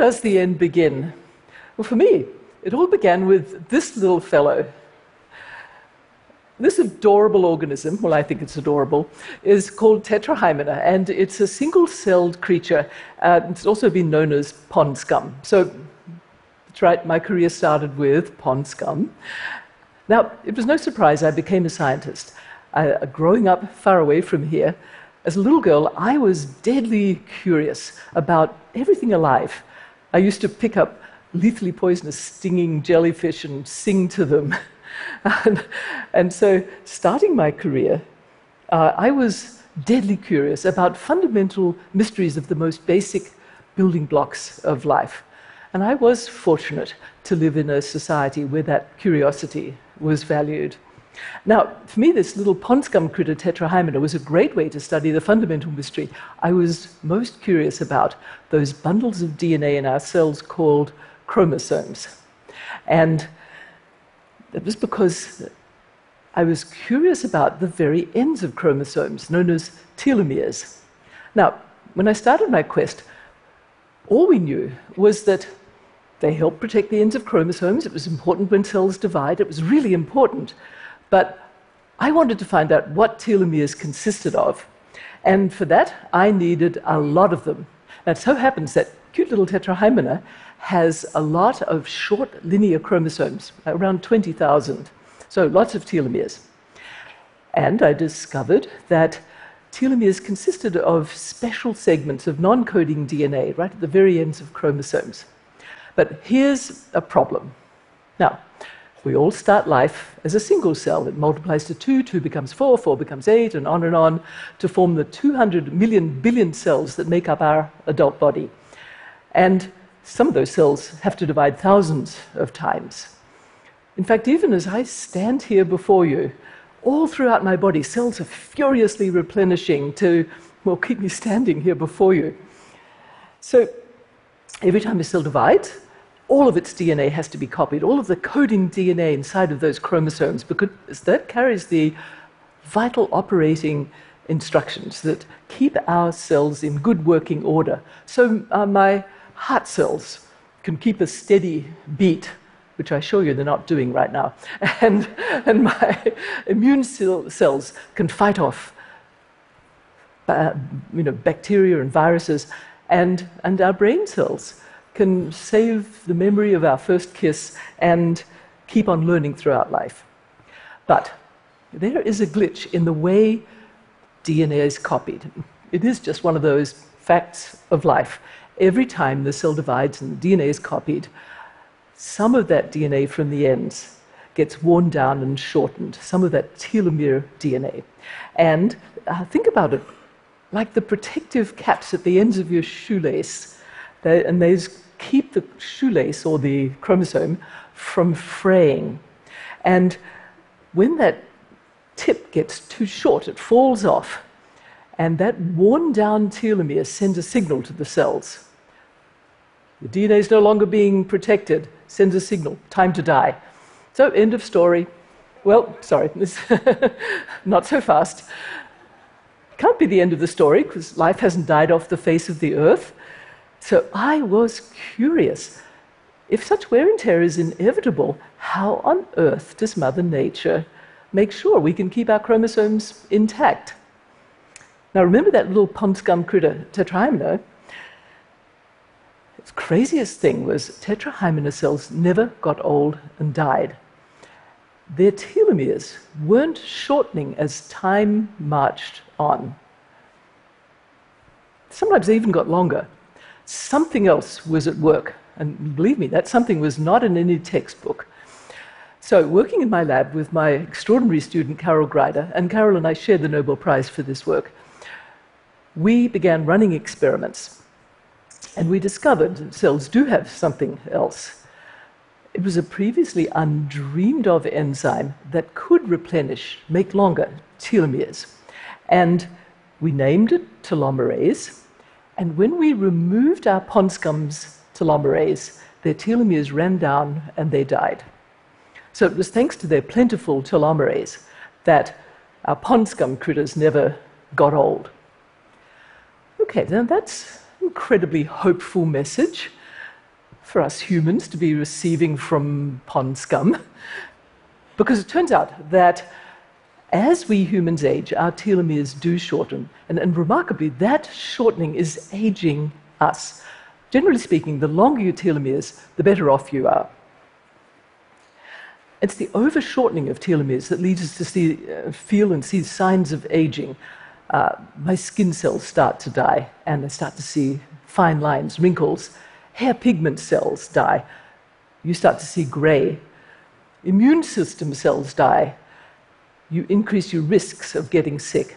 does the end begin? Well, for me, it all began with this little fellow. This adorable organism, well, I think it's adorable, is called Tetrahymena, and it's a single celled creature. Uh, it's also been known as pond scum. So, that's right, my career started with pond scum. Now, it was no surprise I became a scientist. Uh, growing up far away from here, as a little girl, I was deadly curious about everything alive. I used to pick up lethally poisonous stinging jellyfish and sing to them. and, and, so, starting my career, uh, I was deadly curious about fundamental mysteries of the most basic building blocks of life. And I was fortunate to live in a society where that curiosity was valued. Now, for me, this little pond scum critter, Tetrahymena, was a great way to study the fundamental mystery. I was most curious about those bundles of DNA in our cells called chromosomes. And it was because I was curious about the very ends of chromosomes, known as telomeres. Now, when I started my quest, all we knew was that they help protect the ends of chromosomes. It was important when cells divide. It was really important. But I wanted to find out what telomeres consisted of. And for that, I needed a lot of them. And it so happens that cute little tetrahymena has a lot of short linear chromosomes, around 20,000. So lots of telomeres. And I discovered that telomeres consisted of special segments of non coding DNA right at the very ends of chromosomes. But here's a problem. Now, we all start life as a single cell. It multiplies to 2, 2 becomes 4, 4 becomes 8, and on and on to form the 200 million billion cells that make up our adult body. And some of those cells have to divide thousands of times. In fact, even as I stand here before you, all throughout my body, cells are furiously replenishing to, well, keep me standing here before you. So every time a cell divides, all of its DNA has to be copied, all of the coding DNA inside of those chromosomes, because that carries the vital operating instructions that keep our cells in good working order. So uh, my heart cells can keep a steady beat, which I assure you they're not doing right now, and, and my immune cells can fight off uh, you know, bacteria and viruses, and, and our brain cells can save the memory of our first kiss and keep on learning throughout life. But there is a glitch in the way DNA is copied. It is just one of those facts of life. Every time the cell divides and the DNA is copied, some of that DNA from the ends gets worn down and shortened, some of that telomere DNA. And uh, think about it like the protective caps at the ends of your shoelace they, and those keep the shoelace or the chromosome from fraying. And when that tip gets too short, it falls off. And that worn down telomere sends a signal to the cells. The DNA is no longer being protected, sends a signal, time to die. So, end of story. Well, sorry, not so fast. Can't be the end of the story because life hasn't died off the face of the earth. So I was curious. If such wear and tear is inevitable, how on earth does Mother Nature make sure we can keep our chromosomes intact? Now, remember that little pond scum critter, Tetrahymena? Its craziest thing was Tetrahymena cells never got old and died. Their telomeres weren't shortening as time marched on. Sometimes they even got longer something else was at work. And believe me, that something was not in any textbook. So, working in my lab with my extraordinary student, Carol Greider, and Carol and I shared the Nobel Prize for this work, we began running experiments. And we discovered that cells do have something else. It was a previously undreamed of enzyme that could replenish, make longer telomeres. And we named it telomerase, and when we removed our pond scum's telomerase, their telomeres ran down and they died. So it was thanks to their plentiful telomerase that our pond scum critters never got old. Okay, now that's an incredibly hopeful message. for us humans to be receiving from pond scum, because it turns out that as we humans age, our telomeres do shorten. And, and remarkably, that shortening is aging us. Generally speaking, the longer your telomeres, the better off you are. It's the overshortening of telomeres that leads us to see, uh, feel and see signs of aging. Uh, my skin cells start to die, and I start to see fine lines, wrinkles. Hair pigment cells die. You start to see gray. Immune system cells die. You increase your risks of getting sick.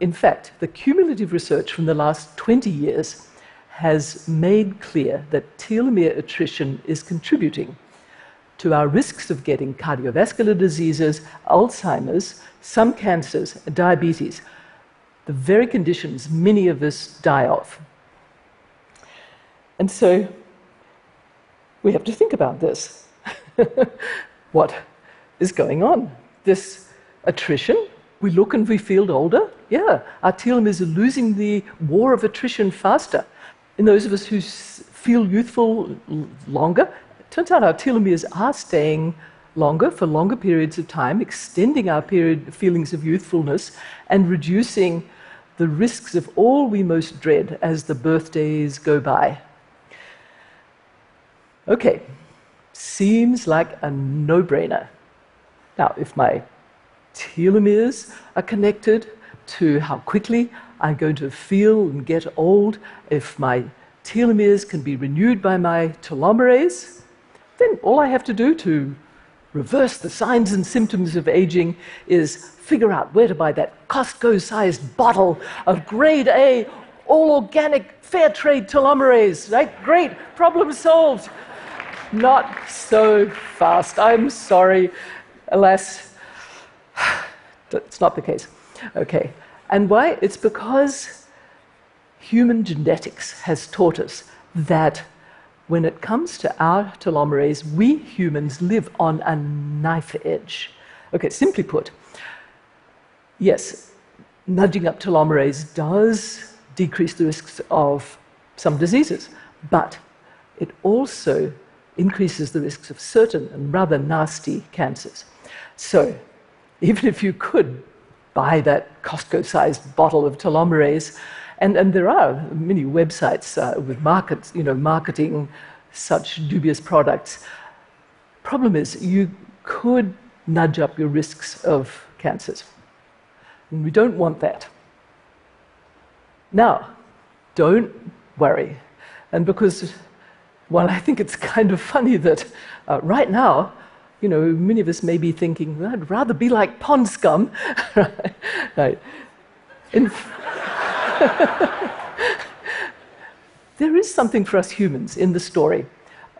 In fact, the cumulative research from the last 20 years has made clear that telomere attrition is contributing to our risks of getting cardiovascular diseases, Alzheimer's, some cancers, diabetes, the very conditions many of us die of. And so we have to think about this. what is going on? This attrition, we look and we feel older. Yeah, our telomeres are losing the war of attrition faster. In those of us who feel youthful longer, turns out our telomeres are staying longer for longer periods of time, extending our period feelings of youthfulness and reducing the risks of all we most dread as the birthdays go by. Okay, seems like a no brainer. Now, if my telomeres are connected to how quickly I'm going to feel and get old, if my telomeres can be renewed by my telomerase, then all I have to do to reverse the signs and symptoms of aging is figure out where to buy that Costco sized bottle of grade A, all organic, fair trade telomerase, right? Great, problem solved. Not so fast. I'm sorry. Alas, that's not the case. Okay. And why? It's because human genetics has taught us that when it comes to our telomerase, we humans live on a knife edge. Okay, simply put, yes, nudging up telomerase does decrease the risks of some diseases, but it also increases the risks of certain and rather nasty cancers. So, even if you could buy that Costco sized bottle of telomerase, and, and there are many websites uh, with markets, you know, marketing such dubious products. Problem is, you could nudge up your risks of cancers. And we don't want that. Now, don't worry. And because, well, I think it's kind of funny that uh, right now, you know, many of us may be thinking, I'd rather be like pond scum. right. There is something for us humans in the story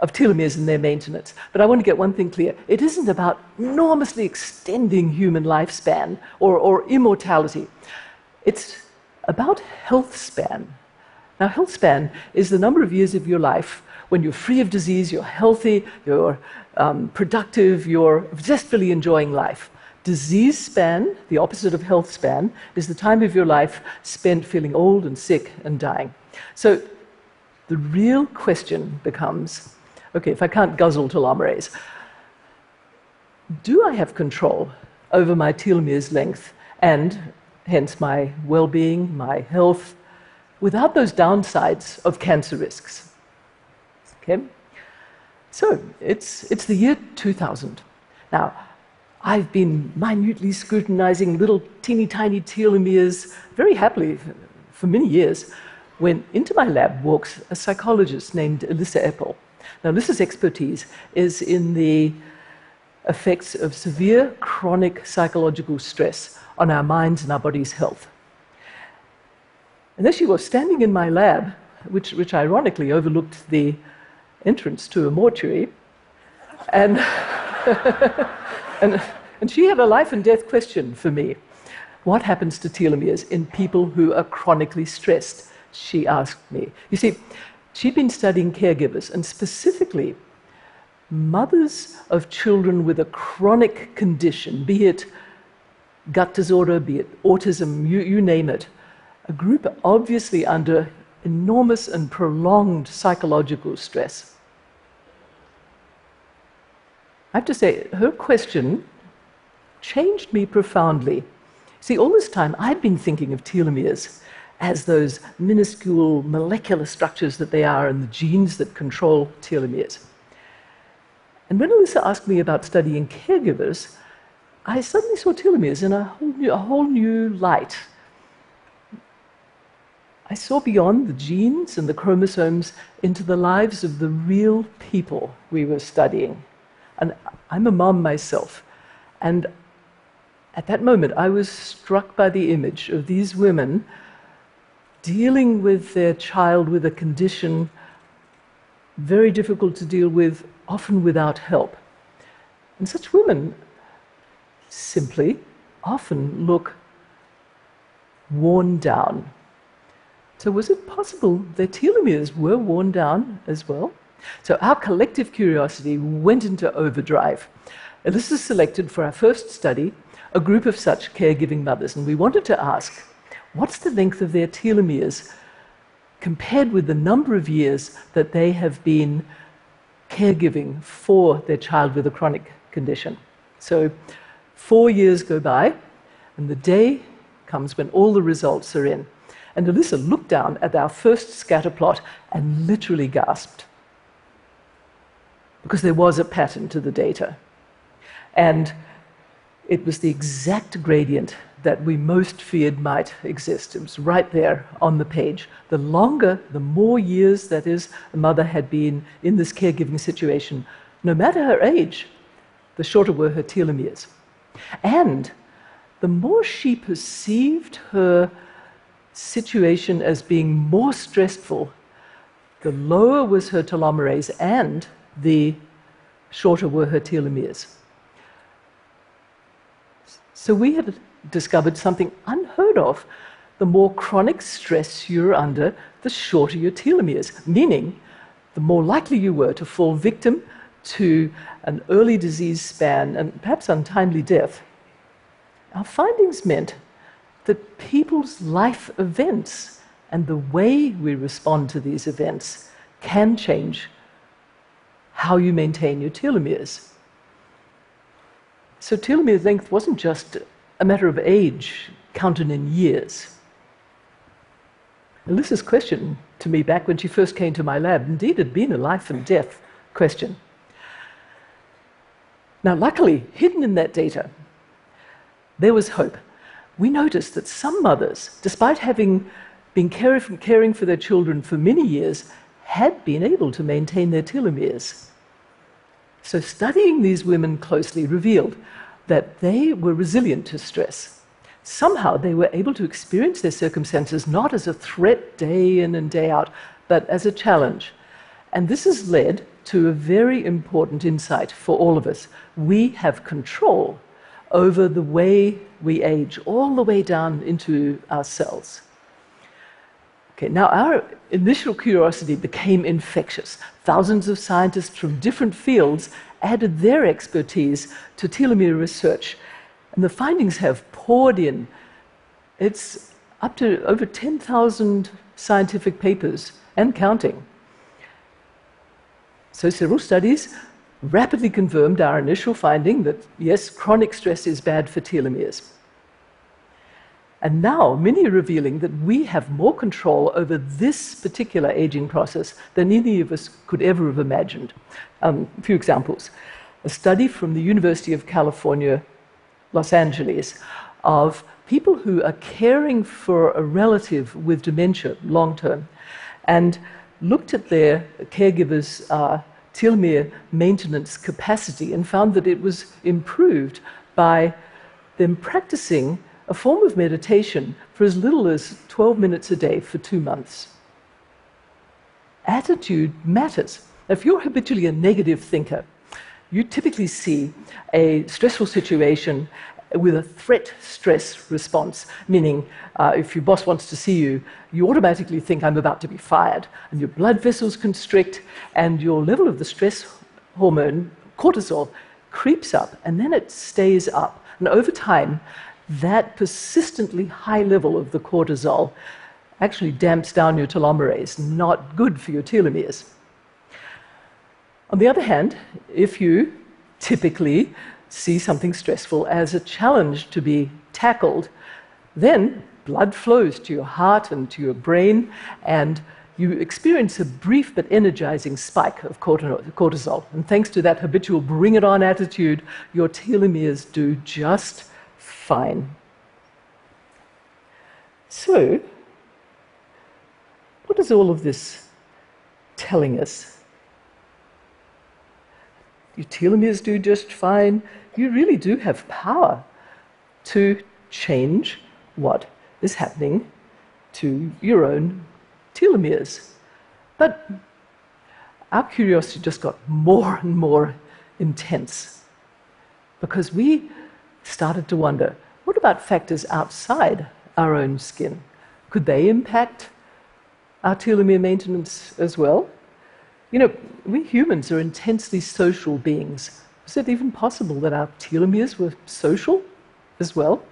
of telomeres and their maintenance. But I want to get one thing clear it isn't about enormously extending human lifespan or, or immortality, it's about health span. Now, health span is the number of years of your life when you're free of disease, you're healthy, you're um, productive, you're zestfully enjoying life. Disease span, the opposite of health span, is the time of your life spent feeling old and sick and dying. So the real question becomes okay, if I can't guzzle telomerase, do I have control over my telomeres length and hence my well being, my health, without those downsides of cancer risks? Okay? So it's, it's the year 2000. Now, I've been minutely scrutinizing little teeny tiny telomeres very happily for many years when into my lab walks a psychologist named Elissa Epel. Now, Elissa's expertise is in the effects of severe chronic psychological stress on our minds and our body's health. And there she was standing in my lab, which, which ironically overlooked the entrance to a mortuary, and And, and she had a life and death question for me. What happens to telomeres in people who are chronically stressed? She asked me. You see, she'd been studying caregivers, and specifically mothers of children with a chronic condition, be it gut disorder, be it autism, you, you name it, a group obviously under enormous and prolonged psychological stress. I have to say, her question changed me profoundly. See, all this time I'd been thinking of telomeres as those minuscule molecular structures that they are and the genes that control telomeres. And when Elissa asked me about studying caregivers, I suddenly saw telomeres in a whole new, a whole new light. I saw beyond the genes and the chromosomes into the lives of the real people we were studying. And I'm a mom myself. And at that moment, I was struck by the image of these women dealing with their child with a condition very difficult to deal with, often without help. And such women simply often look worn down. So, was it possible their telomeres were worn down as well? So, our collective curiosity went into overdrive. Elissa selected for our first study a group of such caregiving mothers, and we wanted to ask what's the length of their telomeres compared with the number of years that they have been caregiving for their child with a chronic condition. So, four years go by, and the day comes when all the results are in. And Elissa looked down at our first scatter plot and literally gasped because there was a pattern to the data. And it was the exact gradient that we most feared might exist. It was right there on the page. The longer, the more years, that is, a mother had been in this caregiving situation, no matter her age, the shorter were her telomeres. And the more she perceived her situation as being more stressful, the lower was her telomerase and the shorter were her telomeres. So we had discovered something unheard of. The more chronic stress you're under, the shorter your telomeres, meaning the more likely you were to fall victim to an early disease span and perhaps untimely death. Our findings meant that people's life events and the way we respond to these events can change how you maintain your telomeres. So, telomere length wasn't just a matter of age counted in years. Elissa's question to me back when she first came to my lab indeed had been a life and death question. Now, luckily, hidden in that data, there was hope. We noticed that some mothers, despite having been caring for their children for many years, had been able to maintain their telomeres. So, studying these women closely revealed that they were resilient to stress. Somehow they were able to experience their circumstances not as a threat day in and day out, but as a challenge. And this has led to a very important insight for all of us. We have control over the way we age, all the way down into our cells. Okay, now our initial curiosity became infectious. Thousands of scientists from different fields added their expertise to telomere research, and the findings have poured in. It's up to over 10,000 scientific papers and counting. So, several studies rapidly confirmed our initial finding that yes, chronic stress is bad for telomeres. And now many are revealing that we have more control over this particular aging process than any of us could ever have imagined. Um, a few examples. A study from the University of California, Los Angeles, of people who are caring for a relative with dementia long term and looked at their caregivers' uh, telomere maintenance capacity and found that it was improved by them practicing a form of meditation for as little as 12 minutes a day for two months. Attitude matters. If you're habitually a negative thinker, you typically see a stressful situation with a threat stress response, meaning uh, if your boss wants to see you, you automatically think, I'm about to be fired, and your blood vessels constrict, and your level of the stress hormone, cortisol, creeps up, and then it stays up. And over time, that persistently high level of the cortisol actually damps down your telomerase, not good for your telomeres. On the other hand, if you typically see something stressful as a challenge to be tackled, then blood flows to your heart and to your brain, and you experience a brief but energizing spike of cortisol. And thanks to that habitual bring it on attitude, your telomeres do just fine. So, what is all of this telling us? Your telomeres do just fine. You really do have power to change what is happening to your own telomeres. But our curiosity just got more and more intense because we started to wonder what about factors outside our own skin? Could they impact our telomere maintenance as well? You know, we humans are intensely social beings. Is it even possible that our telomeres were social as well?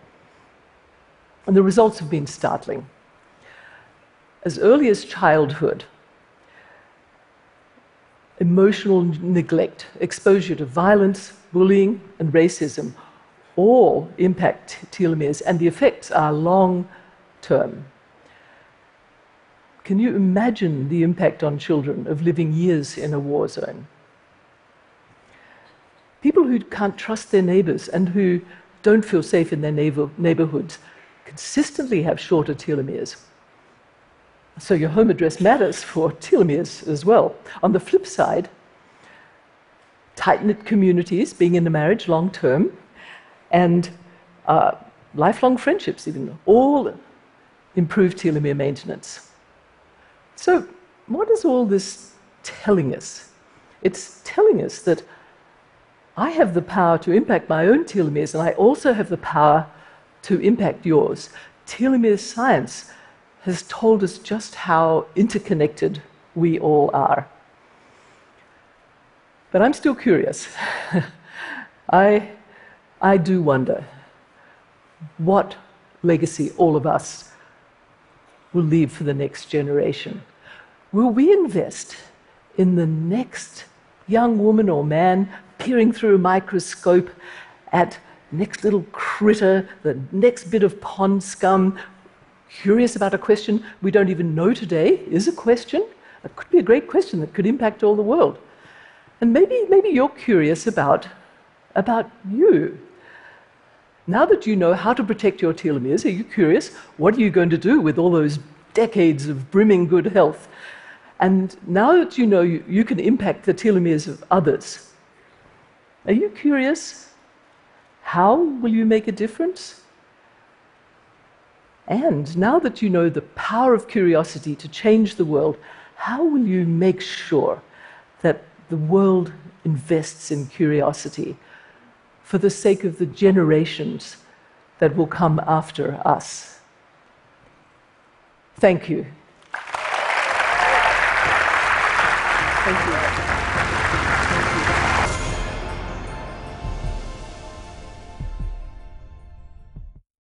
And the results have been startling. As early as childhood, emotional neglect, exposure to violence, bullying, and racism all impact telomeres, and the effects are long term. Can you imagine the impact on children of living years in a war zone? People who can't trust their neighbors and who don't feel safe in their neighbor, neighborhoods consistently have shorter telomeres. So your home address matters for telomeres as well. On the flip side, tight knit communities, being in a marriage long term, and uh, lifelong friendships, even, all improve telomere maintenance. So, what is all this telling us? It's telling us that I have the power to impact my own telomeres, and I also have the power to impact yours. Telomere science has told us just how interconnected we all are. But I'm still curious. I, I do wonder what legacy all of us will leave for the next generation. Will we invest in the next young woman or man peering through a microscope at next little critter, the next bit of pond scum, curious about a question we don't even know today is a question. It could be a great question that could impact all the world. And maybe, maybe you're curious about, about you. Now that you know how to protect your telomeres, are you curious? What are you going to do with all those decades of brimming good health? And now that you know you, you can impact the telomeres of others, are you curious? How will you make a difference? And now that you know the power of curiosity to change the world, how will you make sure that the world invests in curiosity? For the sake of the generations that will come after us. Thank you. Thank you.